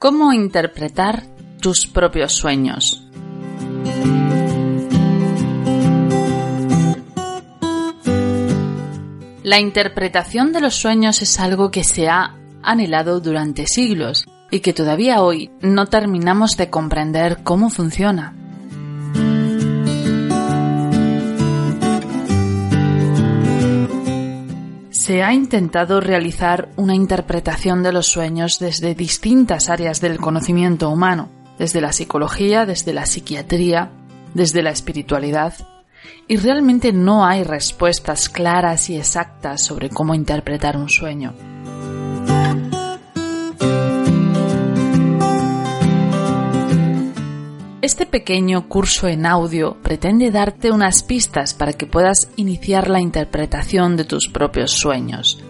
¿Cómo interpretar tus propios sueños? La interpretación de los sueños es algo que se ha anhelado durante siglos y que todavía hoy no terminamos de comprender cómo funciona. Se ha intentado realizar una interpretación de los sueños desde distintas áreas del conocimiento humano, desde la psicología, desde la psiquiatría, desde la espiritualidad, y realmente no hay respuestas claras y exactas sobre cómo interpretar un sueño. Este pequeño curso en audio pretende darte unas pistas para que puedas iniciar la interpretación de tus propios sueños.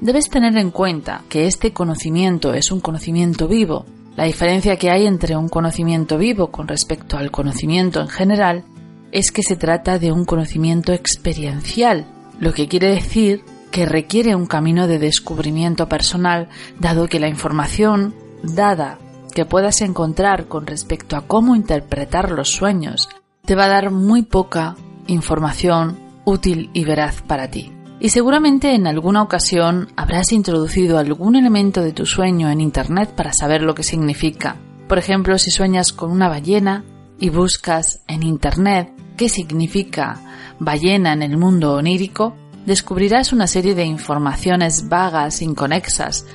Debes tener en cuenta que este conocimiento es un conocimiento vivo. La diferencia que hay entre un conocimiento vivo con respecto al conocimiento en general es que se trata de un conocimiento experiencial, lo que quiere decir que requiere un camino de descubrimiento personal, dado que la información dada que puedas encontrar con respecto a cómo interpretar los sueños te va a dar muy poca información útil y veraz para ti. Y seguramente en alguna ocasión habrás introducido algún elemento de tu sueño en Internet para saber lo que significa. Por ejemplo, si sueñas con una ballena y buscas en Internet qué significa ballena en el mundo onírico, descubrirás una serie de informaciones vagas, inconexas,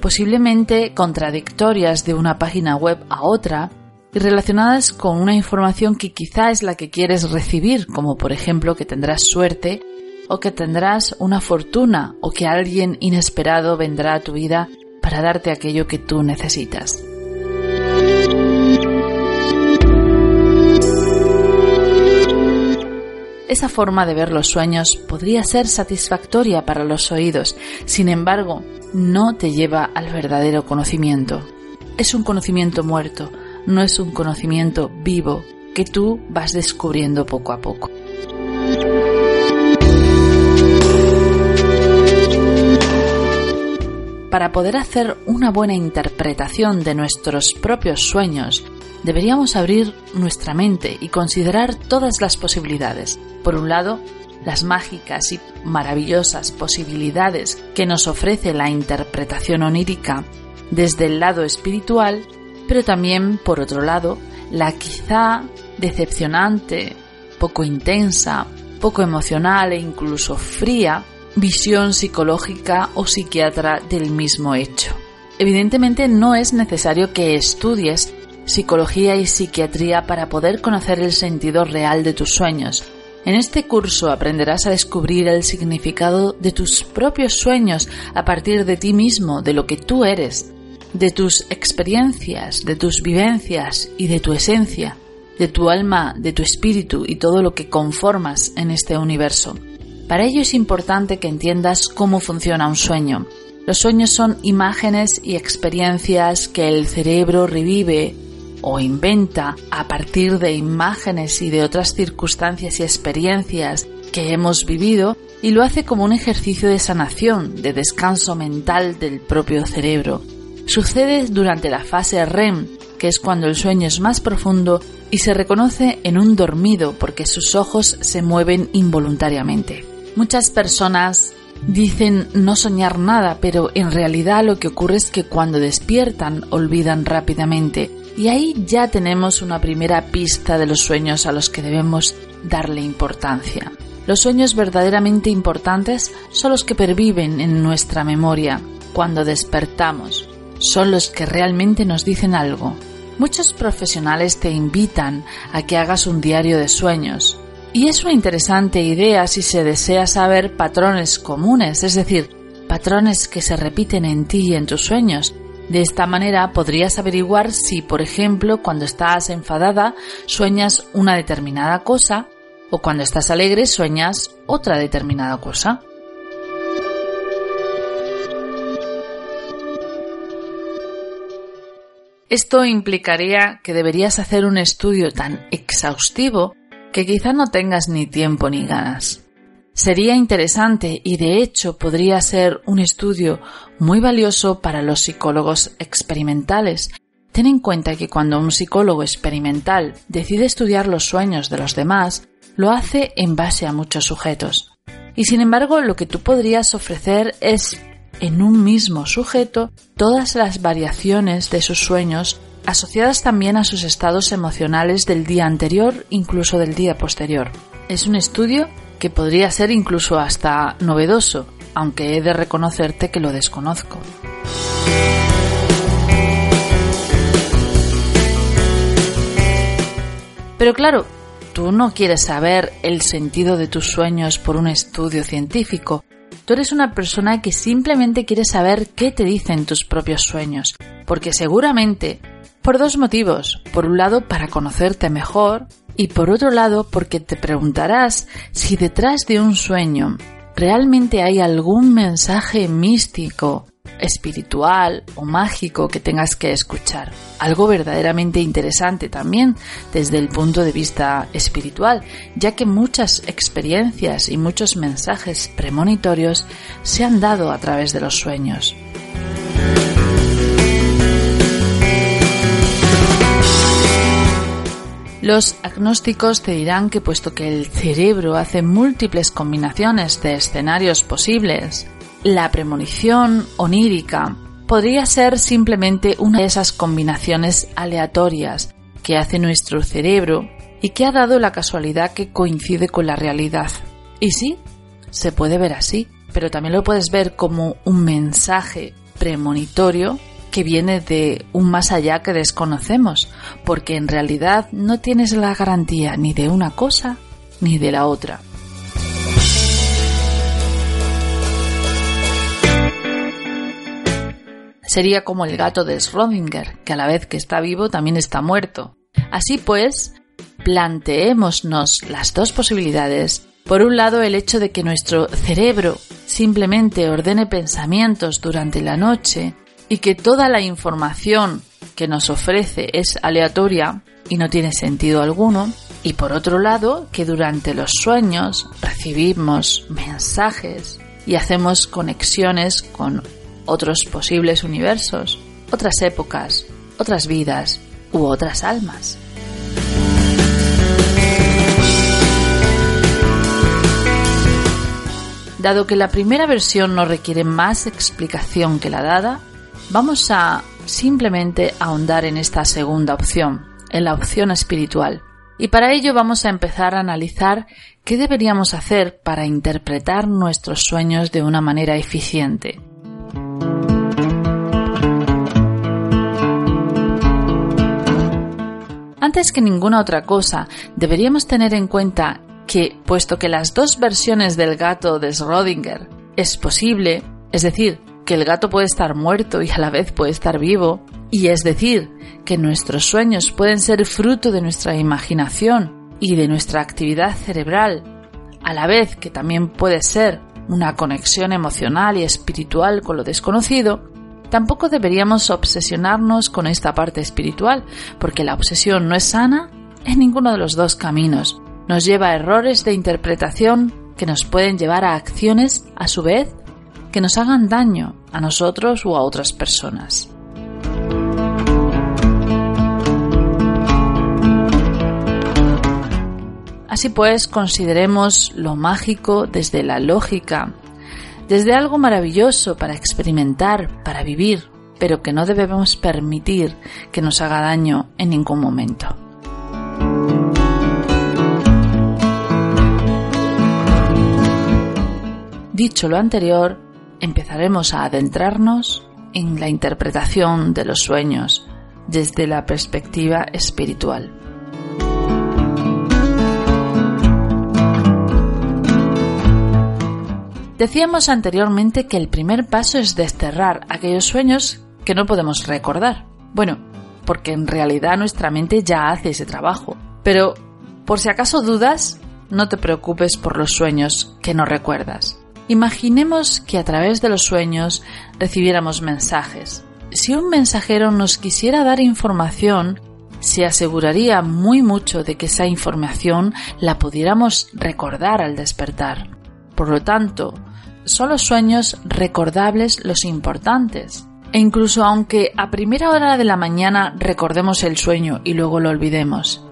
posiblemente contradictorias de una página web a otra y relacionadas con una información que quizá es la que quieres recibir, como por ejemplo que tendrás suerte o que tendrás una fortuna o que alguien inesperado vendrá a tu vida para darte aquello que tú necesitas. Esa forma de ver los sueños podría ser satisfactoria para los oídos, sin embargo, no te lleva al verdadero conocimiento. Es un conocimiento muerto, no es un conocimiento vivo que tú vas descubriendo poco a poco. Para poder hacer una buena interpretación de nuestros propios sueños, deberíamos abrir nuestra mente y considerar todas las posibilidades. Por un lado, las mágicas y maravillosas posibilidades que nos ofrece la interpretación onírica desde el lado espiritual, pero también, por otro lado, la quizá decepcionante, poco intensa, poco emocional e incluso fría visión psicológica o psiquiatra del mismo hecho. Evidentemente no es necesario que estudies psicología y psiquiatría para poder conocer el sentido real de tus sueños. En este curso aprenderás a descubrir el significado de tus propios sueños a partir de ti mismo, de lo que tú eres, de tus experiencias, de tus vivencias y de tu esencia, de tu alma, de tu espíritu y todo lo que conformas en este universo. Para ello es importante que entiendas cómo funciona un sueño. Los sueños son imágenes y experiencias que el cerebro revive o inventa a partir de imágenes y de otras circunstancias y experiencias que hemos vivido y lo hace como un ejercicio de sanación, de descanso mental del propio cerebro. Sucede durante la fase REM, que es cuando el sueño es más profundo y se reconoce en un dormido porque sus ojos se mueven involuntariamente. Muchas personas dicen no soñar nada, pero en realidad lo que ocurre es que cuando despiertan olvidan rápidamente y ahí ya tenemos una primera pista de los sueños a los que debemos darle importancia. Los sueños verdaderamente importantes son los que perviven en nuestra memoria cuando despertamos. Son los que realmente nos dicen algo. Muchos profesionales te invitan a que hagas un diario de sueños. Y es una interesante idea si se desea saber patrones comunes, es decir, patrones que se repiten en ti y en tus sueños. De esta manera podrías averiguar si, por ejemplo, cuando estás enfadada sueñas una determinada cosa o cuando estás alegre sueñas otra determinada cosa. Esto implicaría que deberías hacer un estudio tan exhaustivo que quizá no tengas ni tiempo ni ganas. Sería interesante y de hecho podría ser un estudio muy valioso para los psicólogos experimentales. Ten en cuenta que cuando un psicólogo experimental decide estudiar los sueños de los demás, lo hace en base a muchos sujetos. Y sin embargo, lo que tú podrías ofrecer es en un mismo sujeto todas las variaciones de sus sueños asociadas también a sus estados emocionales del día anterior, incluso del día posterior. Es un estudio que podría ser incluso hasta novedoso, aunque he de reconocerte que lo desconozco. Pero claro, tú no quieres saber el sentido de tus sueños por un estudio científico, Tú eres una persona que simplemente quiere saber qué te dicen tus propios sueños, porque seguramente, por dos motivos. Por un lado, para conocerte mejor, y por otro lado, porque te preguntarás si detrás de un sueño realmente hay algún mensaje místico espiritual o mágico que tengas que escuchar. Algo verdaderamente interesante también desde el punto de vista espiritual, ya que muchas experiencias y muchos mensajes premonitorios se han dado a través de los sueños. Los agnósticos te dirán que puesto que el cerebro hace múltiples combinaciones de escenarios posibles, la premonición onírica podría ser simplemente una de esas combinaciones aleatorias que hace nuestro cerebro y que ha dado la casualidad que coincide con la realidad. Y sí, se puede ver así, pero también lo puedes ver como un mensaje premonitorio que viene de un más allá que desconocemos, porque en realidad no tienes la garantía ni de una cosa ni de la otra. sería como el gato de Schrödinger, que a la vez que está vivo también está muerto. Así pues, planteémonos las dos posibilidades. Por un lado, el hecho de que nuestro cerebro simplemente ordene pensamientos durante la noche y que toda la información que nos ofrece es aleatoria y no tiene sentido alguno. Y por otro lado, que durante los sueños recibimos mensajes y hacemos conexiones con otros posibles universos, otras épocas, otras vidas u otras almas. Dado que la primera versión no requiere más explicación que la dada, vamos a simplemente ahondar en esta segunda opción, en la opción espiritual. Y para ello vamos a empezar a analizar qué deberíamos hacer para interpretar nuestros sueños de una manera eficiente. Antes que ninguna otra cosa, deberíamos tener en cuenta que, puesto que las dos versiones del gato de Schrödinger es posible, es decir, que el gato puede estar muerto y a la vez puede estar vivo, y es decir, que nuestros sueños pueden ser fruto de nuestra imaginación y de nuestra actividad cerebral, a la vez que también puede ser una conexión emocional y espiritual con lo desconocido, Tampoco deberíamos obsesionarnos con esta parte espiritual, porque la obsesión no es sana en ninguno de los dos caminos. Nos lleva a errores de interpretación que nos pueden llevar a acciones, a su vez, que nos hagan daño a nosotros o a otras personas. Así pues, consideremos lo mágico desde la lógica desde algo maravilloso para experimentar, para vivir, pero que no debemos permitir que nos haga daño en ningún momento. Dicho lo anterior, empezaremos a adentrarnos en la interpretación de los sueños, desde la perspectiva espiritual. Decíamos anteriormente que el primer paso es desterrar aquellos sueños que no podemos recordar. Bueno, porque en realidad nuestra mente ya hace ese trabajo. Pero, por si acaso dudas, no te preocupes por los sueños que no recuerdas. Imaginemos que a través de los sueños recibiéramos mensajes. Si un mensajero nos quisiera dar información, se aseguraría muy mucho de que esa información la pudiéramos recordar al despertar. Por lo tanto, son los sueños recordables los importantes. E incluso aunque a primera hora de la mañana recordemos el sueño y luego lo olvidemos.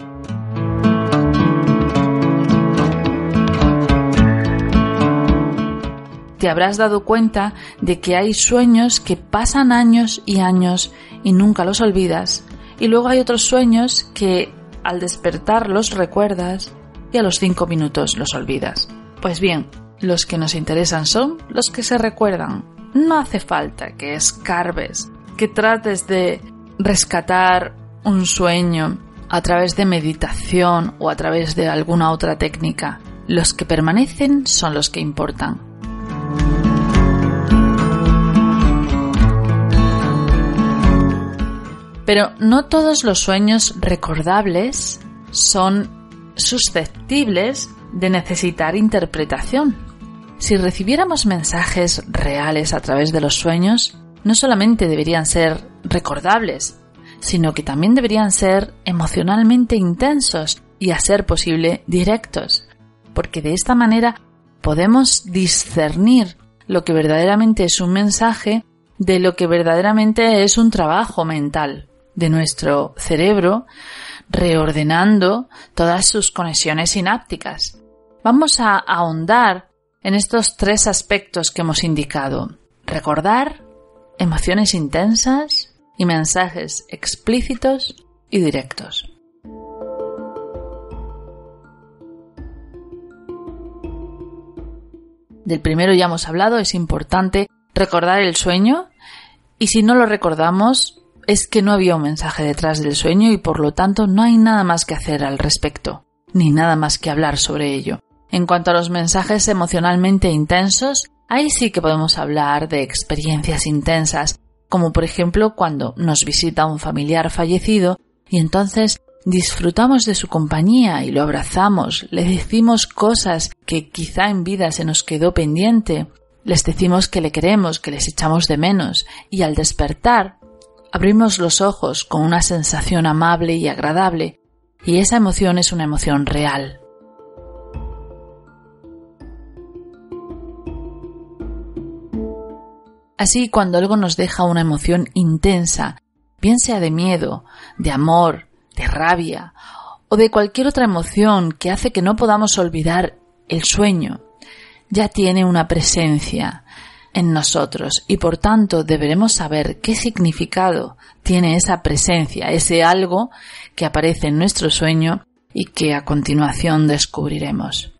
Te habrás dado cuenta de que hay sueños que pasan años y años y nunca los olvidas, y luego hay otros sueños que al despertar los recuerdas y a los cinco minutos los olvidas. Pues bien, los que nos interesan son los que se recuerdan. No hace falta que escarbes, que trates de rescatar un sueño a través de meditación o a través de alguna otra técnica. Los que permanecen son los que importan. Pero no todos los sueños recordables son susceptibles de necesitar interpretación. Si recibiéramos mensajes reales a través de los sueños, no solamente deberían ser recordables, sino que también deberían ser emocionalmente intensos y, a ser posible, directos, porque de esta manera podemos discernir lo que verdaderamente es un mensaje de lo que verdaderamente es un trabajo mental de nuestro cerebro, reordenando todas sus conexiones sinápticas. Vamos a ahondar en estos tres aspectos que hemos indicado. Recordar, emociones intensas y mensajes explícitos y directos. Del primero ya hemos hablado, es importante recordar el sueño y si no lo recordamos es que no había un mensaje detrás del sueño y por lo tanto no hay nada más que hacer al respecto, ni nada más que hablar sobre ello. En cuanto a los mensajes emocionalmente intensos, ahí sí que podemos hablar de experiencias intensas, como por ejemplo cuando nos visita un familiar fallecido y entonces disfrutamos de su compañía y lo abrazamos, le decimos cosas que quizá en vida se nos quedó pendiente, les decimos que le queremos, que les echamos de menos, y al despertar abrimos los ojos con una sensación amable y agradable, y esa emoción es una emoción real. Así, cuando algo nos deja una emoción intensa, bien sea de miedo, de amor, de rabia o de cualquier otra emoción que hace que no podamos olvidar el sueño, ya tiene una presencia en nosotros y por tanto deberemos saber qué significado tiene esa presencia, ese algo que aparece en nuestro sueño y que a continuación descubriremos.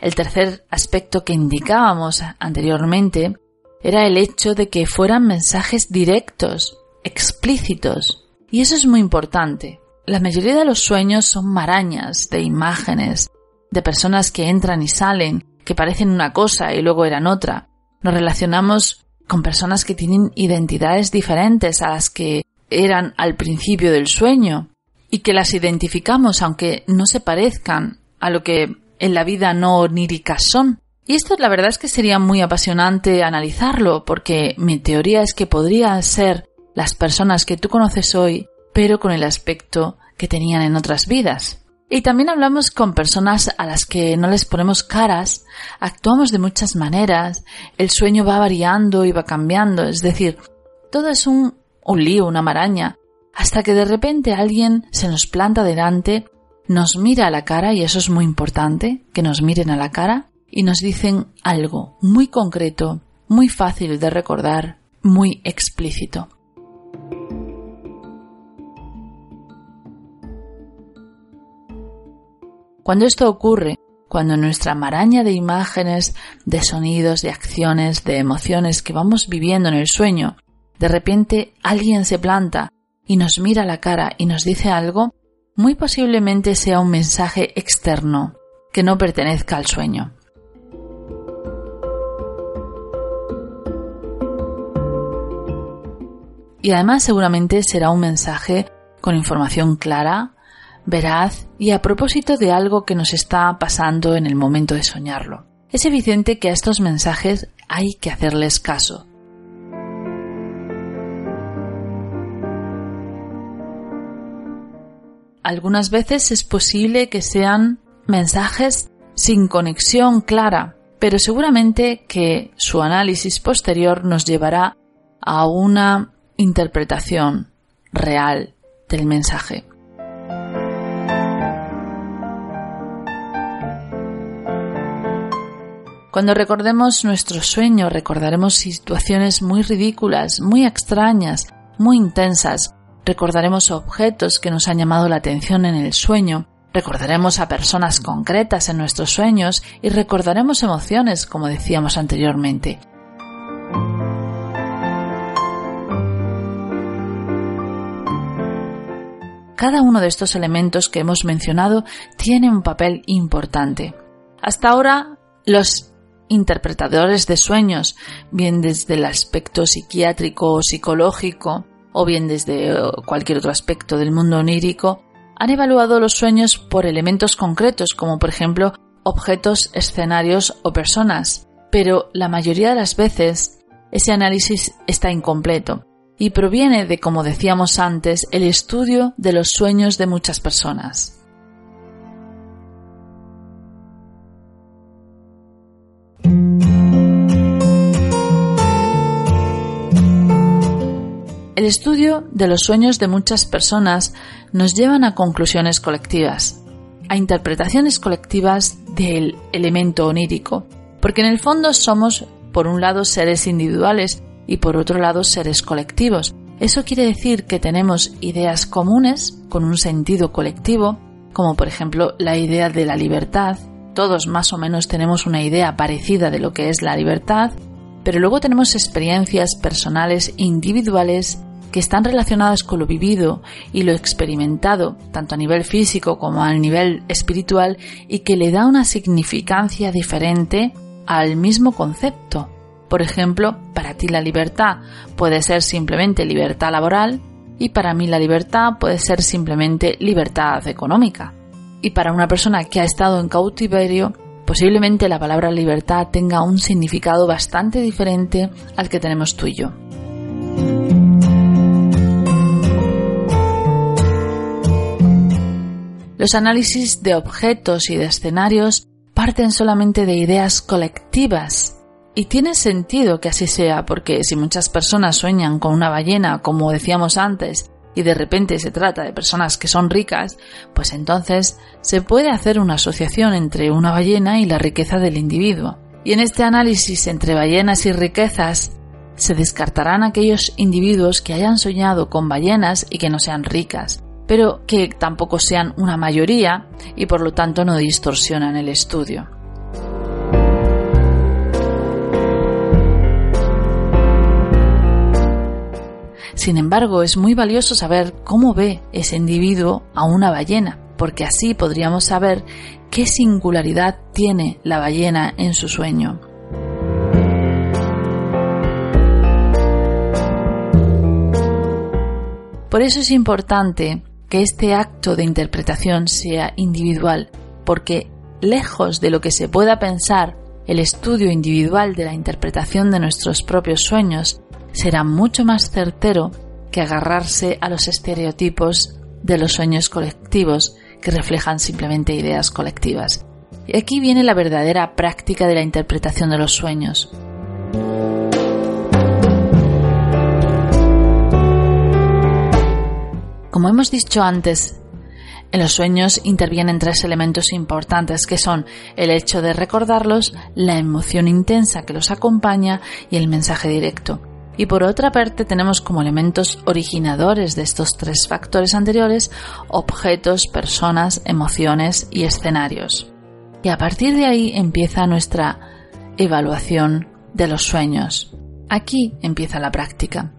El tercer aspecto que indicábamos anteriormente era el hecho de que fueran mensajes directos, explícitos. Y eso es muy importante. La mayoría de los sueños son marañas de imágenes, de personas que entran y salen, que parecen una cosa y luego eran otra. Nos relacionamos con personas que tienen identidades diferentes a las que eran al principio del sueño y que las identificamos aunque no se parezcan a lo que en la vida no oníricas son. Y esto la verdad es que sería muy apasionante analizarlo, porque mi teoría es que podrían ser las personas que tú conoces hoy, pero con el aspecto que tenían en otras vidas. Y también hablamos con personas a las que no les ponemos caras, actuamos de muchas maneras, el sueño va variando y va cambiando, es decir, todo es un, un lío, una maraña, hasta que de repente alguien se nos planta delante nos mira a la cara, y eso es muy importante, que nos miren a la cara, y nos dicen algo muy concreto, muy fácil de recordar, muy explícito. Cuando esto ocurre, cuando nuestra maraña de imágenes, de sonidos, de acciones, de emociones que vamos viviendo en el sueño, de repente alguien se planta y nos mira la cara y nos dice algo, muy posiblemente sea un mensaje externo que no pertenezca al sueño. Y además seguramente será un mensaje con información clara, veraz y a propósito de algo que nos está pasando en el momento de soñarlo. Es evidente que a estos mensajes hay que hacerles caso. Algunas veces es posible que sean mensajes sin conexión clara, pero seguramente que su análisis posterior nos llevará a una interpretación real del mensaje. Cuando recordemos nuestro sueño, recordaremos situaciones muy ridículas, muy extrañas, muy intensas. Recordaremos objetos que nos han llamado la atención en el sueño. Recordaremos a personas concretas en nuestros sueños y recordaremos emociones, como decíamos anteriormente. Cada uno de estos elementos que hemos mencionado tiene un papel importante. Hasta ahora, los interpretadores de sueños, bien desde el aspecto psiquiátrico o psicológico, o bien desde eh, cualquier otro aspecto del mundo onírico, han evaluado los sueños por elementos concretos, como por ejemplo objetos, escenarios o personas. Pero la mayoría de las veces ese análisis está incompleto y proviene de, como decíamos antes, el estudio de los sueños de muchas personas. El estudio de los sueños de muchas personas nos llevan a conclusiones colectivas, a interpretaciones colectivas del elemento onírico, porque en el fondo somos, por un lado, seres individuales y por otro lado seres colectivos. Eso quiere decir que tenemos ideas comunes con un sentido colectivo, como por ejemplo la idea de la libertad. Todos más o menos tenemos una idea parecida de lo que es la libertad, pero luego tenemos experiencias personales individuales que están relacionadas con lo vivido y lo experimentado, tanto a nivel físico como a nivel espiritual, y que le da una significancia diferente al mismo concepto. Por ejemplo, para ti la libertad puede ser simplemente libertad laboral y para mí la libertad puede ser simplemente libertad económica. Y para una persona que ha estado en cautiverio, posiblemente la palabra libertad tenga un significado bastante diferente al que tenemos tú y yo. Los análisis de objetos y de escenarios parten solamente de ideas colectivas y tiene sentido que así sea, porque si muchas personas sueñan con una ballena, como decíamos antes, y de repente se trata de personas que son ricas, pues entonces se puede hacer una asociación entre una ballena y la riqueza del individuo. Y en este análisis entre ballenas y riquezas, se descartarán aquellos individuos que hayan soñado con ballenas y que no sean ricas, pero que tampoco sean una mayoría y por lo tanto no distorsionan el estudio. Sin embargo, es muy valioso saber cómo ve ese individuo a una ballena, porque así podríamos saber qué singularidad tiene la ballena en su sueño. Por eso es importante que este acto de interpretación sea individual, porque lejos de lo que se pueda pensar, el estudio individual de la interpretación de nuestros propios sueños será mucho más certero que agarrarse a los estereotipos de los sueños colectivos que reflejan simplemente ideas colectivas. Y aquí viene la verdadera práctica de la interpretación de los sueños. Como hemos dicho antes, en los sueños intervienen tres elementos importantes que son el hecho de recordarlos, la emoción intensa que los acompaña y el mensaje directo. Y por otra parte tenemos como elementos originadores de estos tres factores anteriores objetos, personas, emociones y escenarios. Y a partir de ahí empieza nuestra evaluación de los sueños. Aquí empieza la práctica.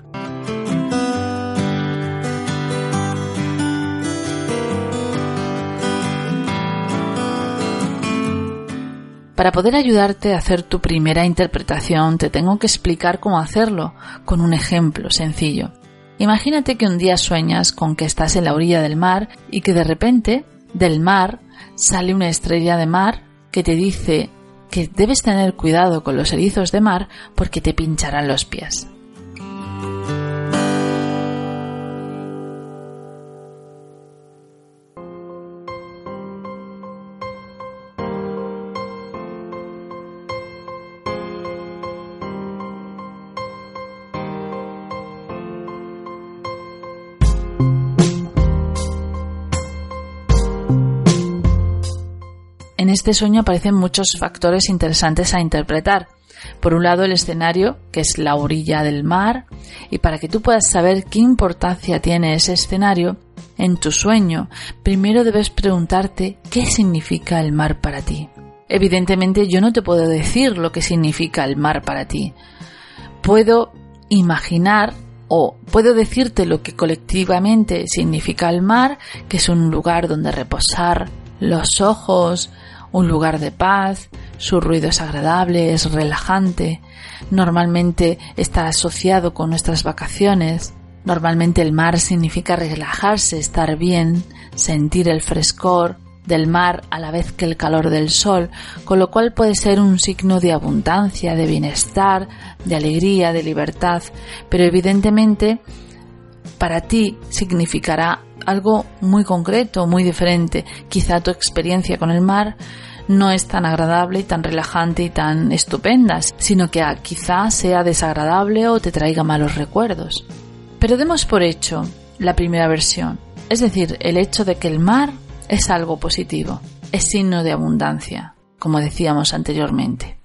Para poder ayudarte a hacer tu primera interpretación te tengo que explicar cómo hacerlo con un ejemplo sencillo. Imagínate que un día sueñas con que estás en la orilla del mar y que de repente del mar sale una estrella de mar que te dice que debes tener cuidado con los erizos de mar porque te pincharán los pies. En este sueño aparecen muchos factores interesantes a interpretar. Por un lado, el escenario, que es la orilla del mar, y para que tú puedas saber qué importancia tiene ese escenario en tu sueño, primero debes preguntarte qué significa el mar para ti. Evidentemente yo no te puedo decir lo que significa el mar para ti. Puedo imaginar o puedo decirte lo que colectivamente significa el mar, que es un lugar donde reposar los ojos, un lugar de paz, su ruido es agradable, es relajante, normalmente está asociado con nuestras vacaciones, normalmente el mar significa relajarse, estar bien, sentir el frescor del mar a la vez que el calor del sol, con lo cual puede ser un signo de abundancia, de bienestar, de alegría, de libertad, pero evidentemente para ti significará algo muy concreto, muy diferente. Quizá tu experiencia con el mar no es tan agradable y tan relajante y tan estupenda, sino que quizá sea desagradable o te traiga malos recuerdos. Pero demos por hecho la primera versión, es decir, el hecho de que el mar es algo positivo, es signo de abundancia, como decíamos anteriormente.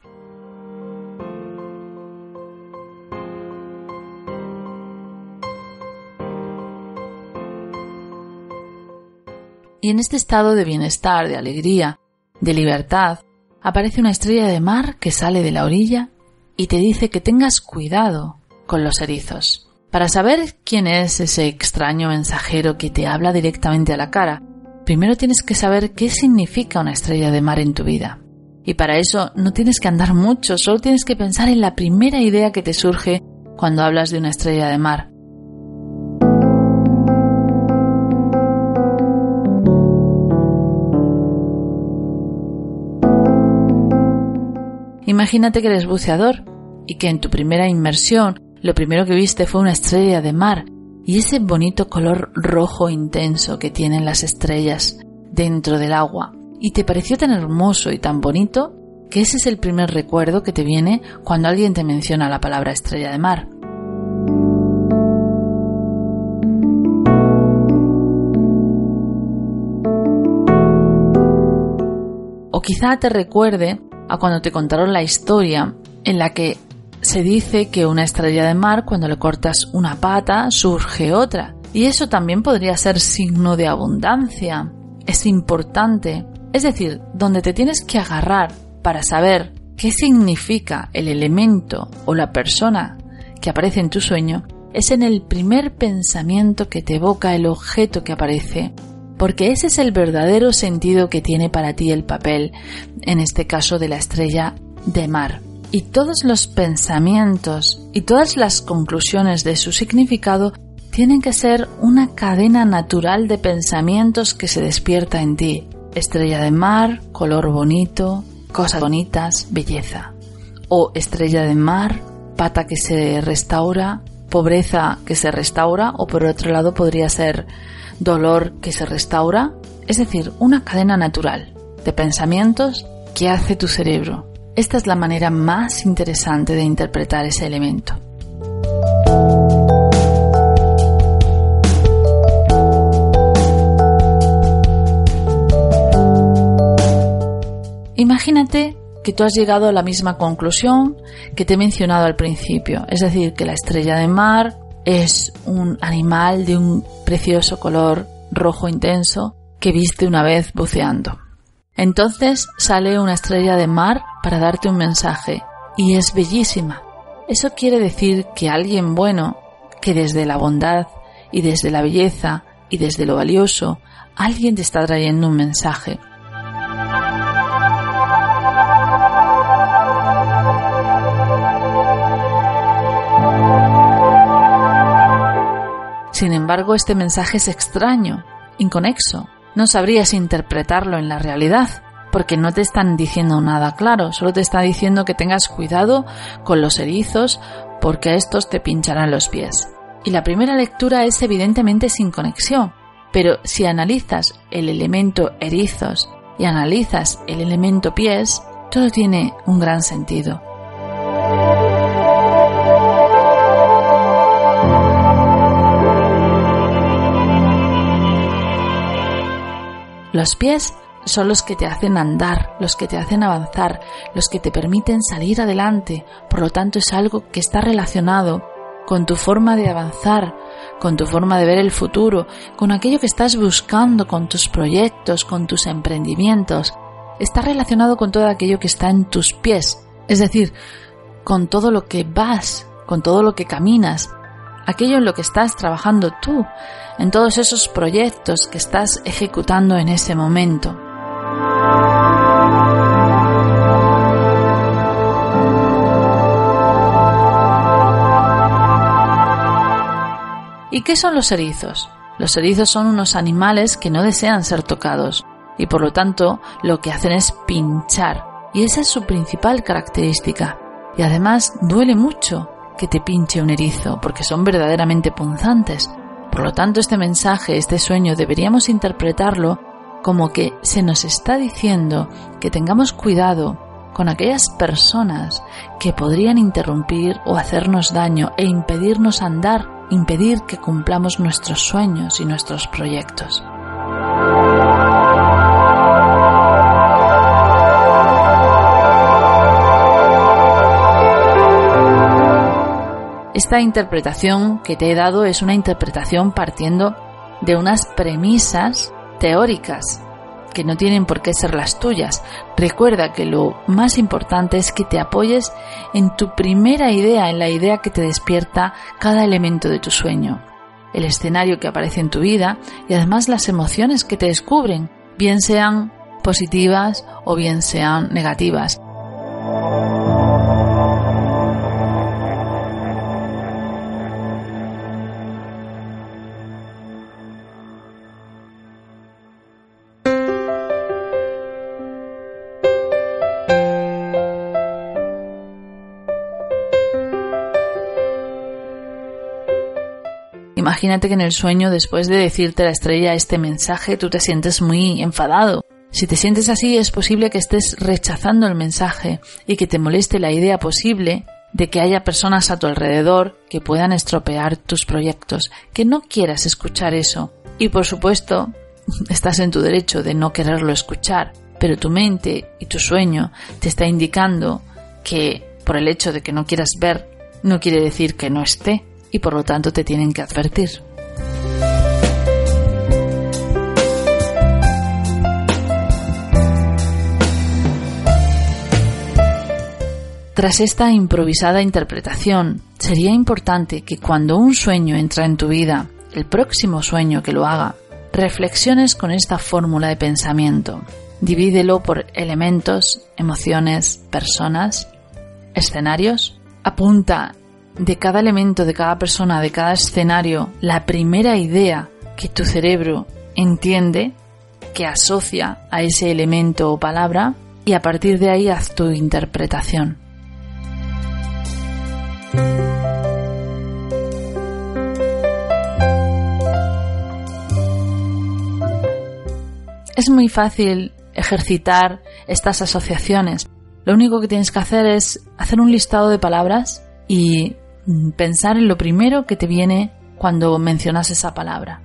Y en este estado de bienestar, de alegría, de libertad, aparece una estrella de mar que sale de la orilla y te dice que tengas cuidado con los erizos. Para saber quién es ese extraño mensajero que te habla directamente a la cara, primero tienes que saber qué significa una estrella de mar en tu vida. Y para eso no tienes que andar mucho, solo tienes que pensar en la primera idea que te surge cuando hablas de una estrella de mar. Imagínate que eres buceador y que en tu primera inmersión lo primero que viste fue una estrella de mar y ese bonito color rojo intenso que tienen las estrellas dentro del agua. Y te pareció tan hermoso y tan bonito que ese es el primer recuerdo que te viene cuando alguien te menciona la palabra estrella de mar. O quizá te recuerde a cuando te contaron la historia en la que se dice que una estrella de mar cuando le cortas una pata surge otra. Y eso también podría ser signo de abundancia. Es importante. Es decir, donde te tienes que agarrar para saber qué significa el elemento o la persona que aparece en tu sueño es en el primer pensamiento que te evoca el objeto que aparece porque ese es el verdadero sentido que tiene para ti el papel, en este caso de la estrella de mar. Y todos los pensamientos y todas las conclusiones de su significado tienen que ser una cadena natural de pensamientos que se despierta en ti. Estrella de mar, color bonito, cosas bonitas, belleza. O estrella de mar, pata que se restaura, pobreza que se restaura, o por otro lado podría ser dolor que se restaura, es decir, una cadena natural de pensamientos que hace tu cerebro. Esta es la manera más interesante de interpretar ese elemento. Imagínate que tú has llegado a la misma conclusión que te he mencionado al principio, es decir, que la estrella de mar es un animal de un precioso color rojo intenso que viste una vez buceando. Entonces sale una estrella de mar para darte un mensaje y es bellísima. Eso quiere decir que alguien bueno, que desde la bondad y desde la belleza y desde lo valioso, alguien te está trayendo un mensaje. Sin embargo, este mensaje es extraño, inconexo. No sabrías interpretarlo en la realidad, porque no te están diciendo nada claro, solo te está diciendo que tengas cuidado con los erizos porque estos te pincharán los pies. Y la primera lectura es evidentemente sin conexión, pero si analizas el elemento erizos y analizas el elemento pies, todo tiene un gran sentido. Los pies son los que te hacen andar, los que te hacen avanzar, los que te permiten salir adelante. Por lo tanto, es algo que está relacionado con tu forma de avanzar, con tu forma de ver el futuro, con aquello que estás buscando, con tus proyectos, con tus emprendimientos. Está relacionado con todo aquello que está en tus pies, es decir, con todo lo que vas, con todo lo que caminas, aquello en lo que estás trabajando tú, en todos esos proyectos que estás ejecutando en ese momento. ¿Y qué son los erizos? Los erizos son unos animales que no desean ser tocados y por lo tanto lo que hacen es pinchar y esa es su principal característica. Y además duele mucho que te pinche un erizo, porque son verdaderamente punzantes. Por lo tanto, este mensaje, este sueño, deberíamos interpretarlo como que se nos está diciendo que tengamos cuidado con aquellas personas que podrían interrumpir o hacernos daño e impedirnos andar, impedir que cumplamos nuestros sueños y nuestros proyectos. Esta interpretación que te he dado es una interpretación partiendo de unas premisas teóricas que no tienen por qué ser las tuyas. Recuerda que lo más importante es que te apoyes en tu primera idea, en la idea que te despierta cada elemento de tu sueño, el escenario que aparece en tu vida y además las emociones que te descubren, bien sean positivas o bien sean negativas. Imagínate que en el sueño, después de decirte la estrella este mensaje, tú te sientes muy enfadado. Si te sientes así, es posible que estés rechazando el mensaje y que te moleste la idea posible de que haya personas a tu alrededor que puedan estropear tus proyectos, que no quieras escuchar eso. Y por supuesto, estás en tu derecho de no quererlo escuchar, pero tu mente y tu sueño te está indicando que por el hecho de que no quieras ver, no quiere decir que no esté y por lo tanto te tienen que advertir. Tras esta improvisada interpretación, sería importante que cuando un sueño entra en tu vida, el próximo sueño que lo haga, reflexiones con esta fórmula de pensamiento. Divídelo por elementos, emociones, personas, escenarios. Apunta de cada elemento, de cada persona, de cada escenario, la primera idea que tu cerebro entiende, que asocia a ese elemento o palabra, y a partir de ahí haz tu interpretación. Es muy fácil ejercitar estas asociaciones. Lo único que tienes que hacer es hacer un listado de palabras y pensar en lo primero que te viene cuando mencionas esa palabra.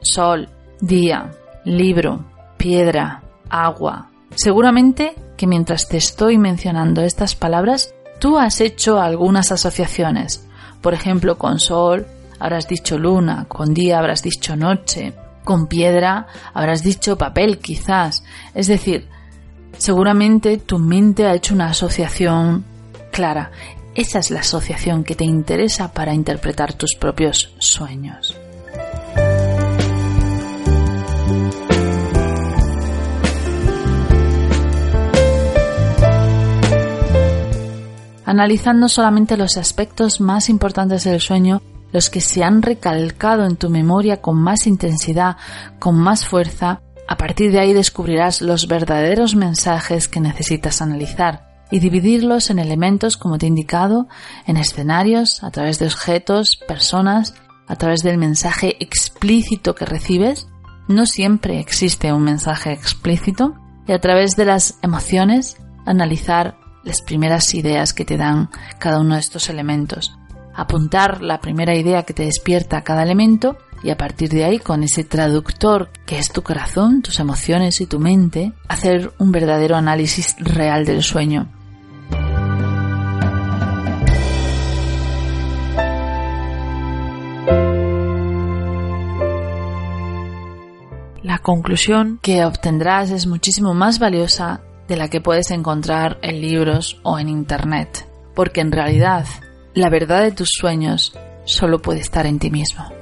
Sol, día, libro, piedra, agua. Seguramente que mientras te estoy mencionando estas palabras, Tú has hecho algunas asociaciones. Por ejemplo, con sol habrás dicho luna, con día habrás dicho noche, con piedra habrás dicho papel quizás. Es decir, seguramente tu mente ha hecho una asociación clara. Esa es la asociación que te interesa para interpretar tus propios sueños. Analizando solamente los aspectos más importantes del sueño, los que se han recalcado en tu memoria con más intensidad, con más fuerza, a partir de ahí descubrirás los verdaderos mensajes que necesitas analizar y dividirlos en elementos, como te he indicado, en escenarios, a través de objetos, personas, a través del mensaje explícito que recibes. No siempre existe un mensaje explícito. Y a través de las emociones, analizar las primeras ideas que te dan cada uno de estos elementos apuntar la primera idea que te despierta cada elemento y a partir de ahí, con ese traductor que es tu corazón, tus emociones y tu mente, hacer un verdadero análisis real del sueño. La conclusión que obtendrás es muchísimo más valiosa de la que puedes encontrar en libros o en Internet, porque en realidad la verdad de tus sueños solo puede estar en ti mismo.